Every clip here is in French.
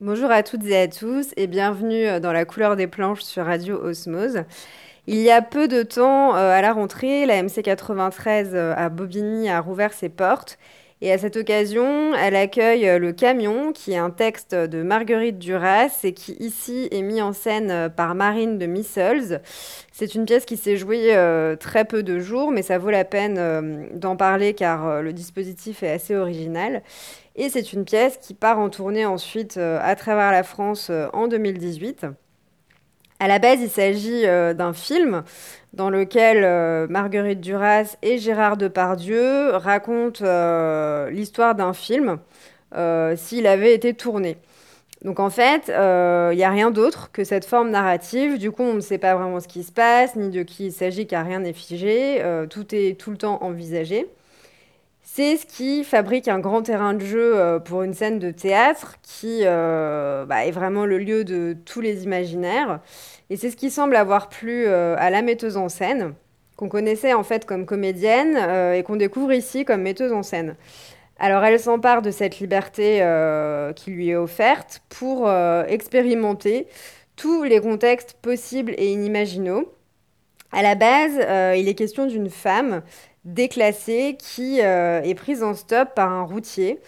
Bonjour à toutes et à tous et bienvenue euh, dans la couleur des planches sur Radio Osmose. Il y a peu de temps, euh, à la rentrée, la MC93 euh, à Bobigny a rouvert ses portes et à cette occasion, elle accueille Le Camion, qui est un texte de Marguerite Duras et qui ici est mis en scène par Marine de Missels. C'est une pièce qui s'est jouée très peu de jours, mais ça vaut la peine d'en parler car le dispositif est assez original. Et c'est une pièce qui part en tournée ensuite euh, à travers la France euh, en 2018. À la base, il s'agit euh, d'un film dans lequel Marguerite Duras et Gérard Depardieu racontent l'histoire d'un film s'il avait été tourné. Donc en fait, il n'y a rien d'autre que cette forme narrative. Du coup, on ne sait pas vraiment ce qui se passe, ni de qui il s'agit, car rien n'est figé. tout est tout le temps envisagé. C'est ce qui fabrique un grand terrain de jeu euh, pour une scène de théâtre qui euh, bah, est vraiment le lieu de tous les imaginaires. Et c'est ce qui semble avoir plu euh, à la metteuse en scène, qu'on connaissait en fait comme comédienne et qu'on découvre ici comme metteuse en scène. Alors elle s'empare de cette liberté qui lui est offerte pour expérimenter tous les contextes possibles et inimaginaux. À la base, il est question d'une femme déclassé qui euh, est prise en stop par un routier.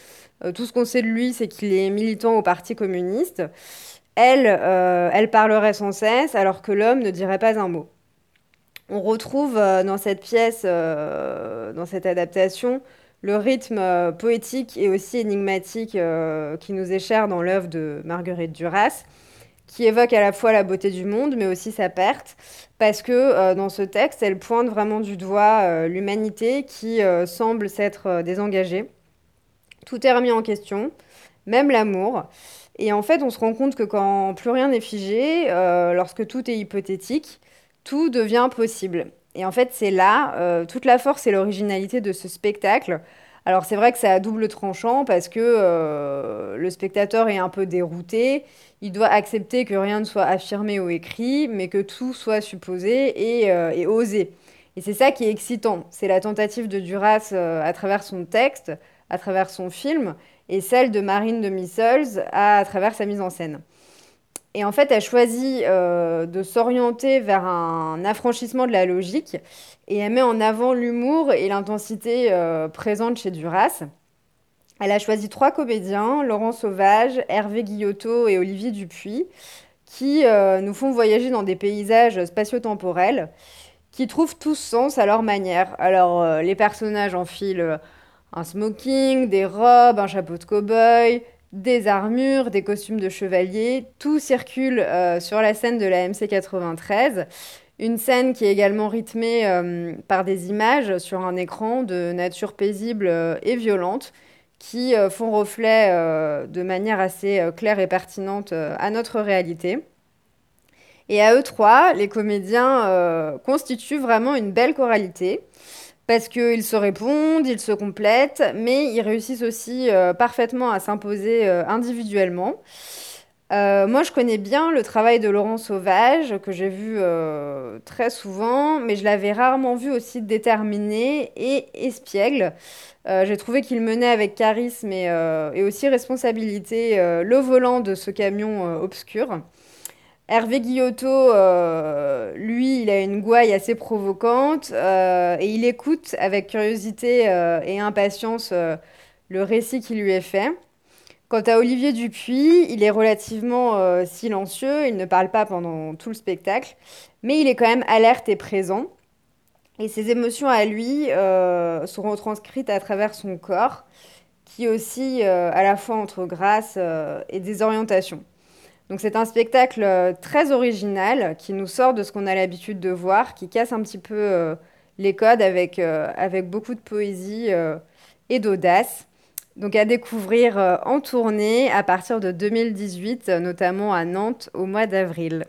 Euh, tout ce qu'on sait de lui, c'est qu'il est militant au Parti communiste. Elle, euh, elle parlerait sans cesse, alors que l'homme ne dirait pas un mot. On retrouve dans cette pièce, dans cette adaptation, le rythme poétique et aussi énigmatique qui nous est cher dans l'œuvre de Marguerite Duras qui évoque à la fois la beauté du monde, mais aussi sa perte, parce que euh, dans ce texte, elle pointe vraiment du doigt euh, l'humanité qui euh, semble s'être désengagée. Tout est remis en question, même l'amour. Et en fait, on se rend compte que quand plus rien n'est figé, lorsque tout est hypothétique, tout devient possible. Et en fait, c'est là toute la force et l'originalité de ce spectacle. Alors c'est vrai que c'est à double tranchant parce que le spectateur est un peu dérouté, il doit accepter que rien ne soit affirmé ou écrit, mais que tout soit supposé et, euh, osé. Et c'est ça qui est excitant. C'est la tentative de Duras euh, à travers son texte, à travers son film, et celle de Marine de Missels à, travers sa mise en scène. Et en fait, elle choisit euh, de s'orienter vers un affranchissement de la logique, et elle met en avant l'humour et l'intensité présente chez Duras. Elle a choisi trois comédiens, Laurent Sauvage, Hervé Guillotot et Olivier Dupuis, qui euh, nous font voyager dans des paysages spatio-temporels, qui trouvent tous sens à leur manière. Alors, euh, les personnages enfilent euh, un smoking, des robes, un chapeau de cow-boy, des armures, des costumes de chevalier. Tout circule sur la scène de la MC93. Une scène qui est également rythmée par des images sur un écran de nature paisible et violente qui euh, font reflet euh, de manière assez euh, claire et pertinente à notre réalité. Et à eux trois, les comédiens constituent vraiment une belle choralité parce qu'ils se répondent, ils se complètent, mais ils réussissent aussi parfaitement à s'imposer individuellement. moi, je connais bien le travail de Laurent Sauvage, que j'ai vu très souvent, mais je l'avais rarement vu aussi déterminé et espiègle. Euh, j'ai trouvé qu'il menait avec charisme et, euh, aussi responsabilité euh, le volant de ce camion obscur. Hervé Guillotot, lui, il a une gouaille assez provocante et il écoute avec curiosité et impatience le récit qui lui est fait. Quant à Olivier Dupuis, il est relativement silencieux, il ne parle pas pendant tout le spectacle, mais il est quand même alerte et présent. Et ses émotions à lui euh, sont retranscrites à travers son corps, qui aussi euh, à la fois entre grâce euh, et désorientation. Donc c'est un spectacle très original qui nous sort de ce qu'on a l'habitude de voir, qui casse un petit peu les codes avec, avec beaucoup de poésie et d'audace. Donc à découvrir en tournée à partir de 2018, notamment à Nantes au mois d'avril.